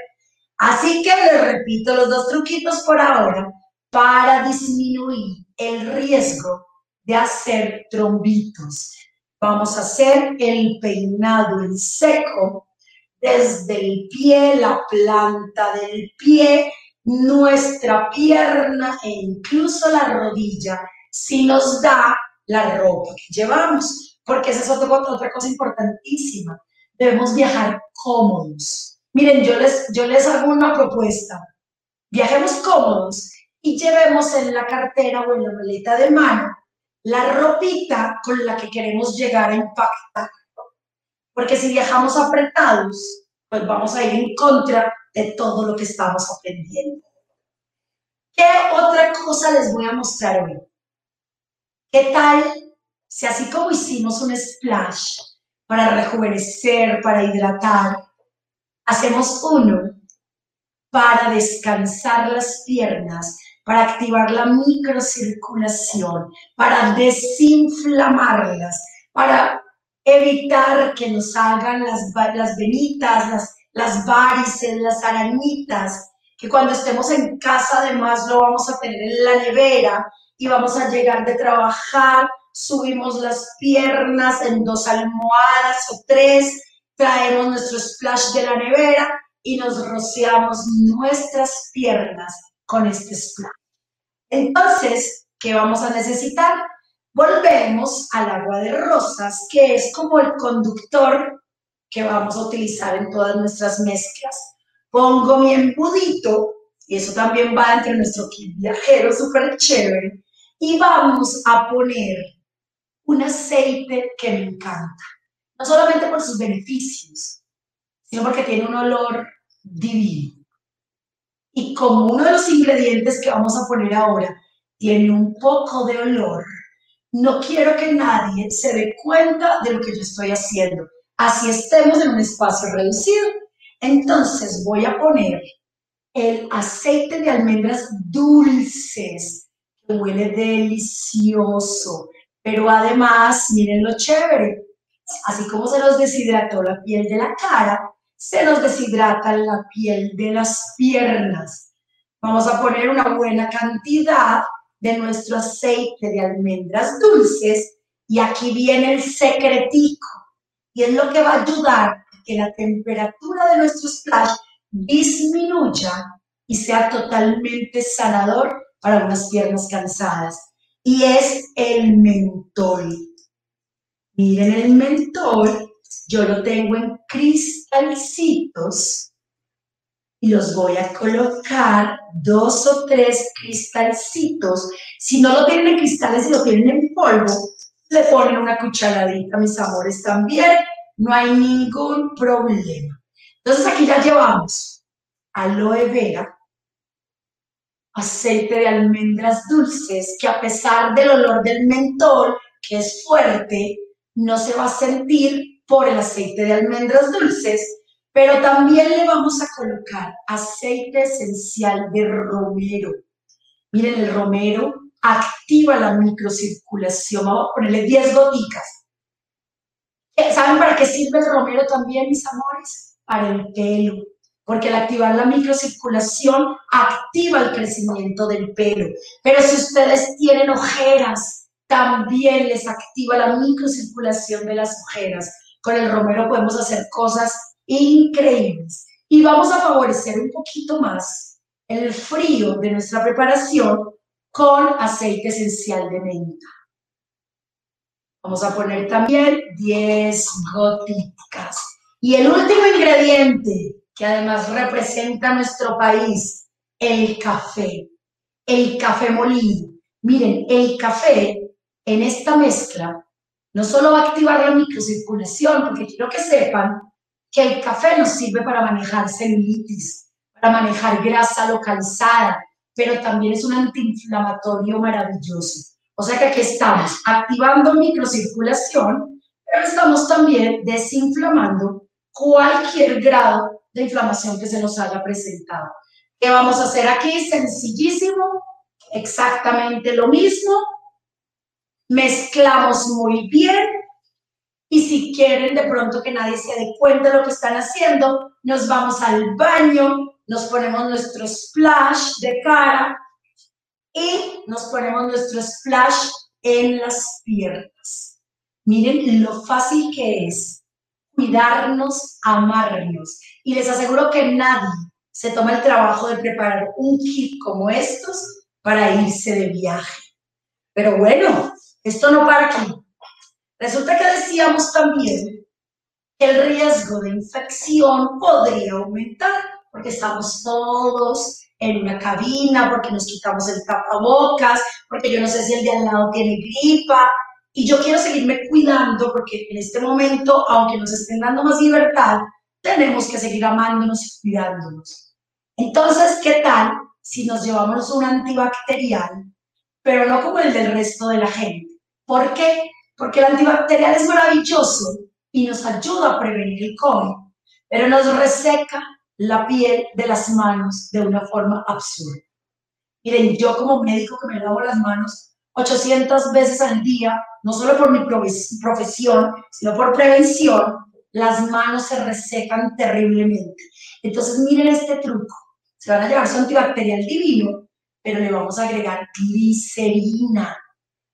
Así que les repito los dos truquitos por ahora para disminuir el riesgo de hacer trombitos. Vamos a hacer el peinado en seco desde el pie, la planta del pie, nuestra pierna e incluso la rodilla, si nos da la ropa que llevamos, porque esa es otra, cosa importantísima. Debemos viajar cómodos. Miren, yo les, yo les hago una propuesta. Viajemos cómodos y llevemos en la cartera o en la maleta de mano la ropita con la que queremos llegar a impactar porque si viajamos apretados, pues vamos a ir en contra de todo lo que estamos aprendiendo. ¿Qué otra cosa les voy a mostrar hoy? ¿Qué tal si así como hicimos un splash para rejuvenecer, para hidratar, hacemos uno para descansar las piernas, para activar la microcirculación, para desinflamarlas, para evitar que nos salgan las, las venitas, las, las varices, las arañitas, que cuando estemos en casa además lo vamos a tener en la nevera y vamos a llegar de trabajar, subimos las piernas en dos almohadas o tres, traemos nuestro splash de la nevera y nos rociamos nuestras piernas con este splash. Entonces, ¿qué vamos a necesitar? Volvemos al agua de rosas, que es como el conductor que vamos a utilizar en todas nuestras mezclas. Pongo mi embudito, y eso también va entre nuestro viajero súper chévere, y vamos a poner un aceite que me encanta, no solamente por sus beneficios, sino porque tiene un olor divino. Y como uno de los ingredientes que vamos a poner ahora tiene un poco de olor, no quiero que nadie se dé cuenta de lo que yo estoy haciendo. Así estemos en un espacio reducido. Entonces voy a poner el aceite de almendras dulces, huele delicioso, pero además, miren lo chévere, así como se nos deshidrató la piel de la cara, se nos deshidrata la piel de las piernas. Vamos a poner una buena cantidad de nuestro aceite de almendras dulces y aquí viene el secretico y es lo que va a ayudar a que la temperatura de nuestro splash disminuya y sea totalmente sanador para unas piernas cansadas y es el mentol. Miren el mentol, yo lo tengo en cristalcitos y los voy a colocar dos o tres cristalcitos. Si no lo tienen en cristales, si lo tienen en polvo, le ponen una cucharadita, mis amores, también. No hay ningún problema. Entonces aquí ya llevamos aloe vera, aceite de almendras dulces, que a pesar del olor del mentol, que es fuerte, no se va a sentir por el aceite de almendras dulces, pero también le vamos a colocar aceite esencial de romero. Miren, el romero activa la microcirculación. Vamos a ponerle 10 goticas. Eh, ¿Saben para qué sirve el romero también, mis amores? Para el pelo. Porque al activar la microcirculación activa el crecimiento del pelo. Pero si ustedes tienen ojeras, también les activa la microcirculación de las ojeras. Con el romero podemos hacer cosas increíbles. Y vamos a favorecer un poquito más el frío de nuestra preparación con aceite esencial de menta. Vamos a poner también 10 gotitas. Y el último ingrediente, que además representa nuestro país, el café. El café molido. Miren, el café en esta mezcla no solo va a activar la microcirculación, porque quiero que sepan que el café nos sirve para manejar celulitis, para manejar grasa localizada, pero también es un antiinflamatorio maravilloso. O sea que aquí estamos activando microcirculación, pero estamos también desinflamando cualquier grado de inflamación que se nos haya presentado. ¿Qué vamos a hacer aquí? Sencillísimo, exactamente lo mismo. Mezclamos muy bien y si quieren de pronto que nadie se dé cuenta de lo que están haciendo, nos vamos al baño, nos ponemos nuestro splash de cara y nos ponemos nuestro splash en las piernas. Miren lo fácil que es cuidarnos, amarnos. Y les aseguro que nadie se toma el trabajo de preparar un kit como estos para irse de viaje. Pero bueno, esto no para aquí. Resulta que decíamos también que el riesgo de infección podría aumentar porque estamos todos en una cabina, porque nos quitamos el tapabocas, porque yo no sé si el de al lado tiene gripa. Y yo quiero seguirme cuidando porque en este momento, aunque nos estén dando más libertad, tenemos que seguir amándonos y cuidándonos. Entonces, ¿qué tal si nos llevamos un antibacterial, pero no como el del resto de la gente? ¿Por qué? Porque el antibacterial es maravilloso y nos ayuda a prevenir el COVID, pero nos reseca la piel de las manos de una forma absurda. Miren, yo como médico que me lavo las manos 800 veces al día, no solo por mi profesión, sino por prevención, las manos se resecan terriblemente. Entonces, miren este truco. Se van a llevar su antibacterial divino, pero le vamos a agregar glicerina.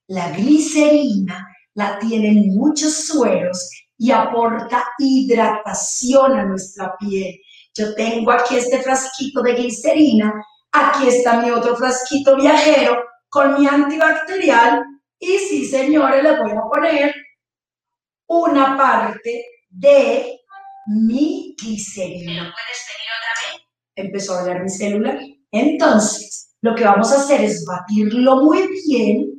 La glicerina la tienen muchos sueros y aporta hidratación a nuestra piel. Yo tengo aquí este frasquito de glicerina, aquí está mi otro frasquito viajero con mi antibacterial y sí, señores, le voy a poner una parte de mi glicerina. ¿Puedes venir otra vez? Empezó a hablar mi celular. Entonces, lo que vamos a hacer es batirlo muy bien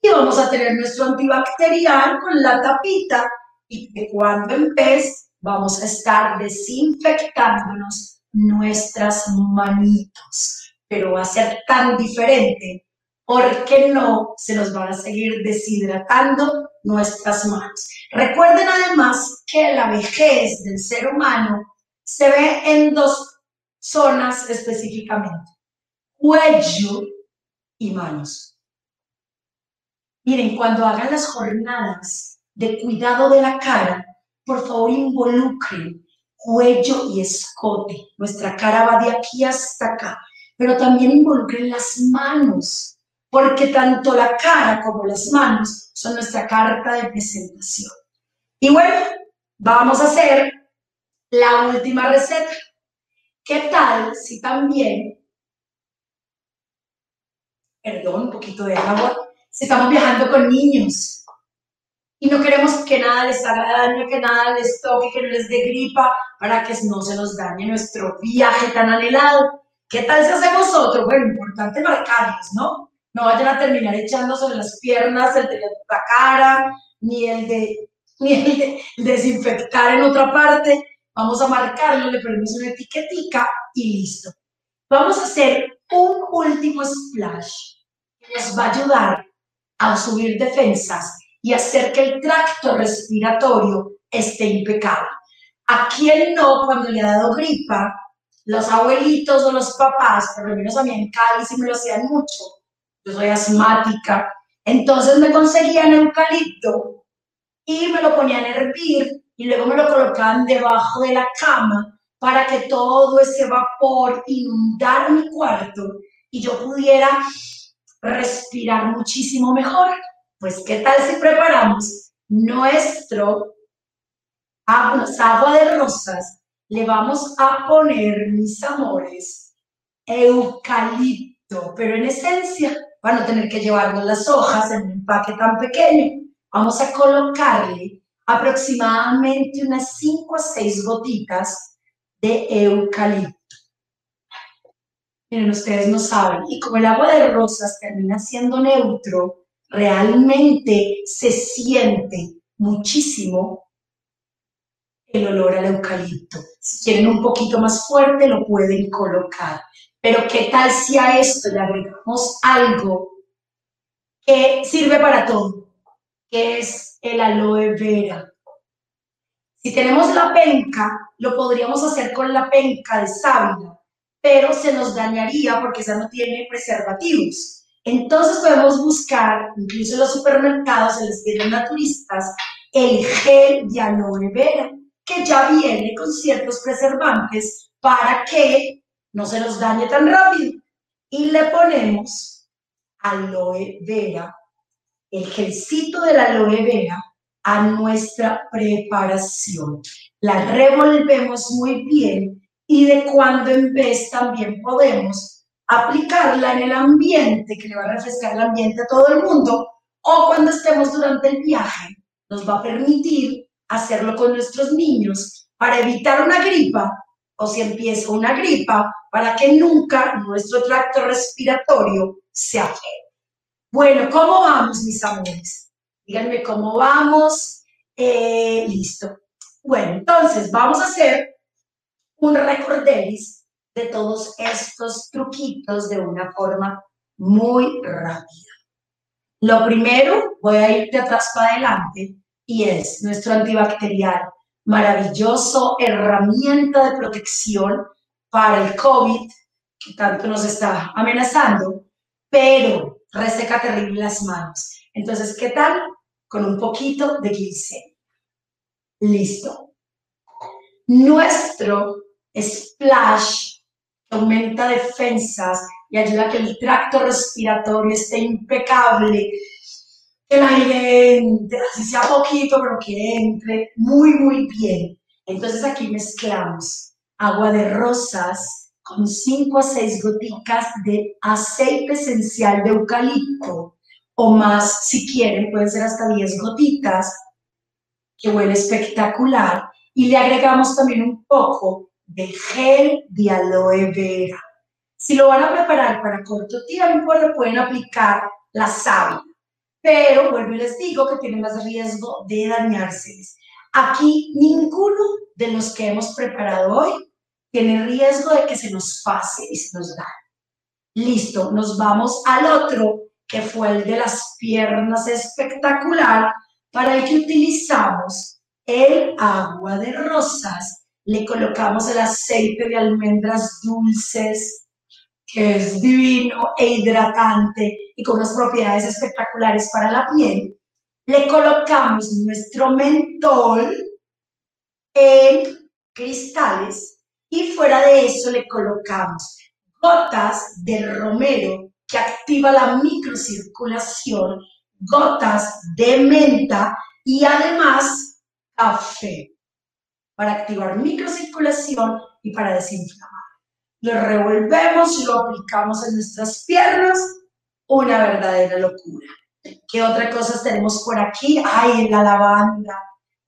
y vamos a tener nuestro antibacterial con la tapita y de cuando en vamos a estar desinfectándonos nuestras manitos. Pero va a ser tan diferente porque no se nos van a seguir deshidratando nuestras manos. Recuerden además que la vejez del ser humano se ve en dos zonas específicamente, cuello y manos. Miren, cuando hagan las jornadas de cuidado de la cara, por favor involucren cuello y escote. Nuestra cara va de aquí hasta acá, pero también involucren las manos, porque tanto la cara como las manos son nuestra carta de presentación. Y bueno, vamos a hacer la última receta. ¿Qué tal si también, perdón, un poquito de agua, si estamos viajando con niños, y no queremos que nada les haga daño, que nada les toque, que no les dé gripa, para que no se nos dañe nuestro viaje tan anhelado. ¿Qué tal si hacemos otro? Bueno, importante marcarlos, ¿no? No vayan a terminar echando sobre las piernas el de la cara, ni el de, ni el de desinfectar en otra parte. Vamos a marcarlo, le ponemos una etiquetica y listo. Vamos a hacer un último splash que nos va a ayudar a subir defensas y hacer que el tracto respiratorio esté impecable. ¿A quién no cuando le ha dado gripa? Los abuelitos o los papás, por lo menos a mí en Cali sí me lo hacían mucho. Yo soy asmática. Entonces me conseguían eucalipto y me lo ponían a hervir y luego me lo colocaban debajo de la cama para que todo ese vapor inundara mi cuarto y yo pudiera respirar muchísimo mejor. Pues, ¿qué tal si preparamos nuestro agua de rosas? Le vamos a poner, mis amores, eucalipto, pero en esencia van a tener que llevarnos las hojas en un empaque tan pequeño. Vamos a colocarle aproximadamente unas 5 a 6 gotitas de eucalipto. Miren, ustedes no saben. Y como el agua de rosas termina siendo neutro, realmente se siente muchísimo el olor al eucalipto. Si quieren un poquito más fuerte, lo pueden colocar. Pero ¿qué tal si a esto le agregamos algo que sirve para todo? Que es el aloe vera. Si tenemos la penca, lo podríamos hacer con la penca de sábila, pero se nos dañaría porque esa no tiene preservativos. Entonces podemos buscar, incluso en los supermercados, en los tiendas naturistas, el gel de aloe vera, que ya viene con ciertos preservantes para que no se nos dañe tan rápido. Y le ponemos aloe vera, el gelcito del aloe vera, a nuestra preparación. La revolvemos muy bien y de cuando en vez también podemos aplicarla en el ambiente, que le va a refrescar el ambiente a todo el mundo, o cuando estemos durante el viaje, nos va a permitir hacerlo con nuestros niños para evitar una gripa, o si empieza una gripa, para que nunca nuestro tracto respiratorio se afecte. Bueno, ¿cómo vamos, mis amores? Díganme cómo vamos. Eh, listo. Bueno, entonces vamos a hacer un recorderis de todos estos truquitos de una forma muy rápida. Lo primero, voy a ir de atrás para adelante, y es nuestro antibacterial, maravilloso herramienta de protección para el COVID, que tanto nos está amenazando, pero reseca terrible las manos. Entonces, ¿qué tal? Con un poquito de glicemia. Listo. Nuestro splash aumenta defensas y ayuda a que el tracto respiratorio esté impecable, que el aire entre, así sea poquito, pero que entre muy, muy bien. Entonces aquí mezclamos agua de rosas con 5 a 6 goticas de aceite esencial de eucalipto o más, si quieren, pueden ser hasta 10 gotitas, que huele espectacular. Y le agregamos también un poco de gel de aloe vera. Si lo van a preparar para corto tiempo, le pueden aplicar la sábila, pero vuelvo y les digo que tiene más riesgo de dañarse. Aquí ninguno de los que hemos preparado hoy tiene riesgo de que se nos pase y se nos dañe. Listo, nos vamos al otro, que fue el de las piernas espectacular, para el que utilizamos el agua de rosas le colocamos el aceite de almendras dulces, que es divino e hidratante y con unas propiedades espectaculares para la piel. Le colocamos nuestro mentol en cristales y fuera de eso le colocamos gotas de romero que activa la microcirculación, gotas de menta y además café para activar microcirculación y para desinflamar. Lo revolvemos lo aplicamos en nuestras piernas, una verdadera locura. ¿Qué otras cosas tenemos por aquí? Ay, la lavanda.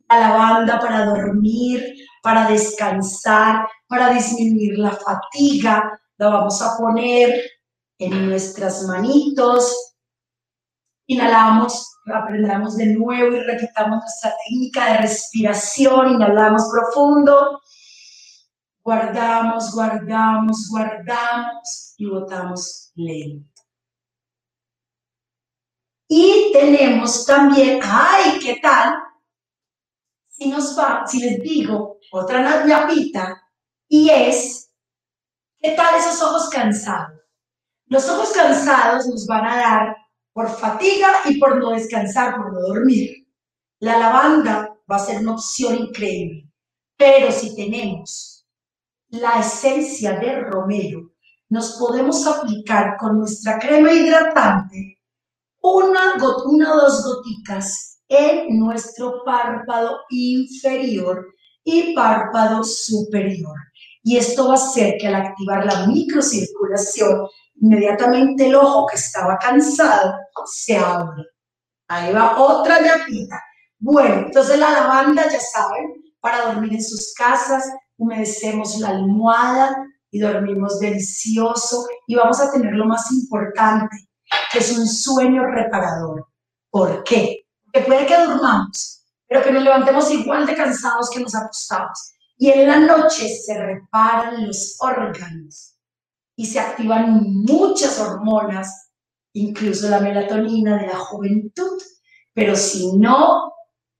La lavanda para dormir, para descansar, para disminuir la fatiga. La vamos a poner en nuestras manitos. Inhalamos, aprendamos de nuevo y repitamos nuestra técnica de respiración. Inhalamos profundo. Guardamos, guardamos, guardamos y botamos lento. Y tenemos también, ay, ¿qué tal? Si nos va, si les digo otra lapita, y es, ¿qué tal esos ojos cansados? Los ojos cansados nos van a dar por fatiga y por no descansar, por no dormir. La lavanda va a ser una opción increíble, pero si tenemos la esencia de romero, nos podemos aplicar con nuestra crema hidratante una, una o dos goticas en nuestro párpado inferior y párpado superior. Y esto va a hacer que al activar la microcirculación, inmediatamente el ojo que estaba cansado se abre. Ahí va otra llapita. Bueno, entonces la lavanda, ya saben, para dormir en sus casas, humedecemos la almohada y dormimos delicioso. Y vamos a tener lo más importante, que es un sueño reparador. ¿Por qué? Porque puede que durmamos, pero que nos levantemos igual de cansados que nos acostamos. Y en la noche se reparan los órganos y se activan muchas hormonas, incluso la melatonina de la juventud. Pero si no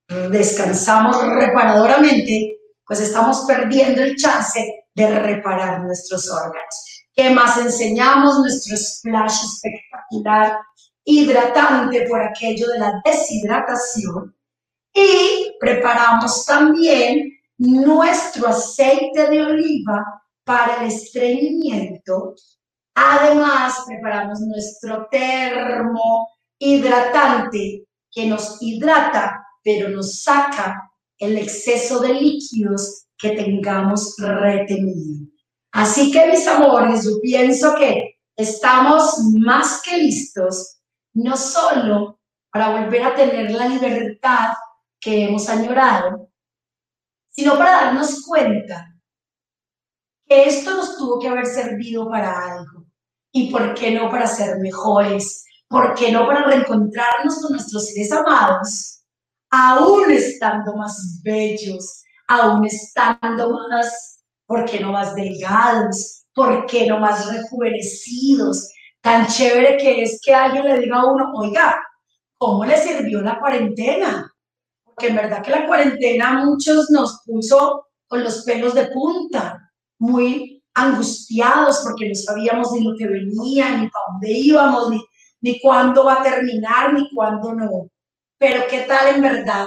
descansamos reparadoramente, pues estamos perdiendo el chance de reparar nuestros órganos. ¿Qué más enseñamos? Nuestro splash espectacular, hidratante por aquello de la deshidratación. Y preparamos también nuestro aceite de oliva para el estreñimiento. Además, preparamos nuestro termo hidratante que nos hidrata, pero nos saca el exceso de líquidos que tengamos retenido. Así que mis amores, yo pienso que estamos más que listos, no solo para volver a tener la libertad que hemos añorado, sino para darnos cuenta esto nos tuvo que haber servido para algo. ¿Y por qué no para ser mejores? ¿Por qué no para reencontrarnos con nuestros seres amados? Aún estando más bellos, aún estando más ¿Por qué no más delgados? ¿Por qué no más rejuvenecidos? Tan chévere que es que alguien le diga a uno, oiga, ¿cómo le sirvió la cuarentena? Porque en verdad que la cuarentena a muchos nos puso con los pelos de punta, muy angustiados porque no sabíamos ni lo que venía, ni para dónde íbamos, ni, ni cuándo va a terminar, ni cuándo no. Pero qué tal en verdad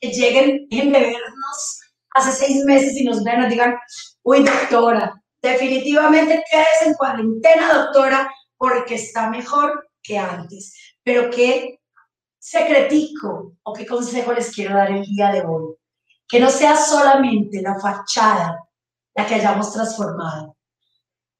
que lleguen en vernos hace seis meses y nos ven y nos digan, uy, doctora, definitivamente quedes en cuarentena, doctora, porque está mejor que antes. Pero qué secretico o qué consejo les quiero dar el día de hoy. Que no sea solamente la fachada la que hayamos transformado.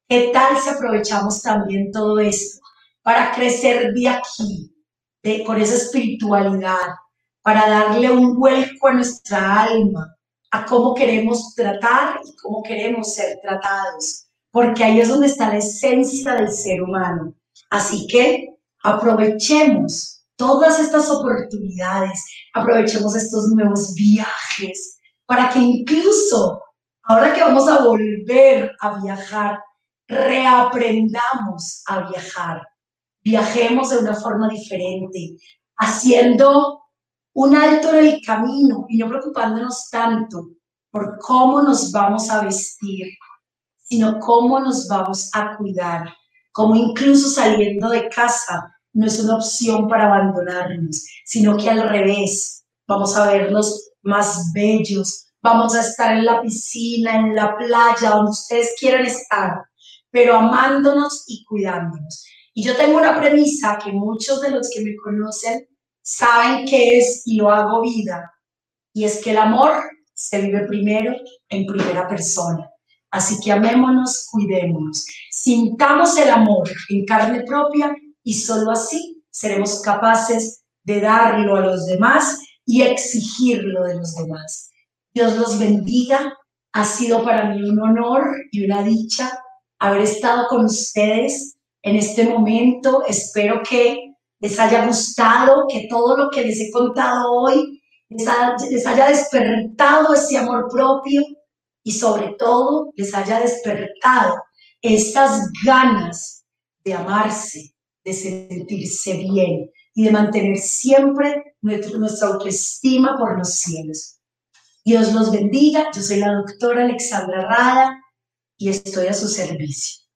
¿Qué tal si aprovechamos también todo esto para crecer de aquí, de, con esa espiritualidad, para darle un vuelco a nuestra alma, a cómo queremos tratar y cómo queremos ser tratados, porque ahí es donde está la esencia del ser humano. Así que aprovechemos todas estas oportunidades, aprovechemos estos nuevos viajes, para que incluso ahora que vamos a volver a viajar, reaprendamos a viajar, viajemos de una forma diferente, haciendo un alto en el camino y no preocupándonos tanto por cómo nos vamos a vestir, sino cómo nos vamos a cuidar, cómo incluso saliendo de casa no es una opción para abandonarnos, sino que al revés, vamos a vernos más bellos, vamos a estar en la piscina, en la playa, donde ustedes quieran estar, pero amándonos y cuidándonos. Y yo tengo una premisa que muchos de los que me conocen saben qué es y lo hago vida. Y es que el amor se vive primero en primera persona. Así que amémonos, cuidémonos, sintamos el amor en carne propia y solo así seremos capaces de darlo a los demás y exigirlo de los demás. Dios los bendiga. Ha sido para mí un honor y una dicha haber estado con ustedes en este momento. Espero que les haya gustado, que todo lo que les he contado hoy les, haya despertado ese amor propio y sobre todo les haya despertado estas ganas de amarse, de sentirse bien y de mantener siempre nuestra autoestima por los cielos. Dios los bendiga. Yo soy la doctora Alexandra Rada y estoy a su servicio.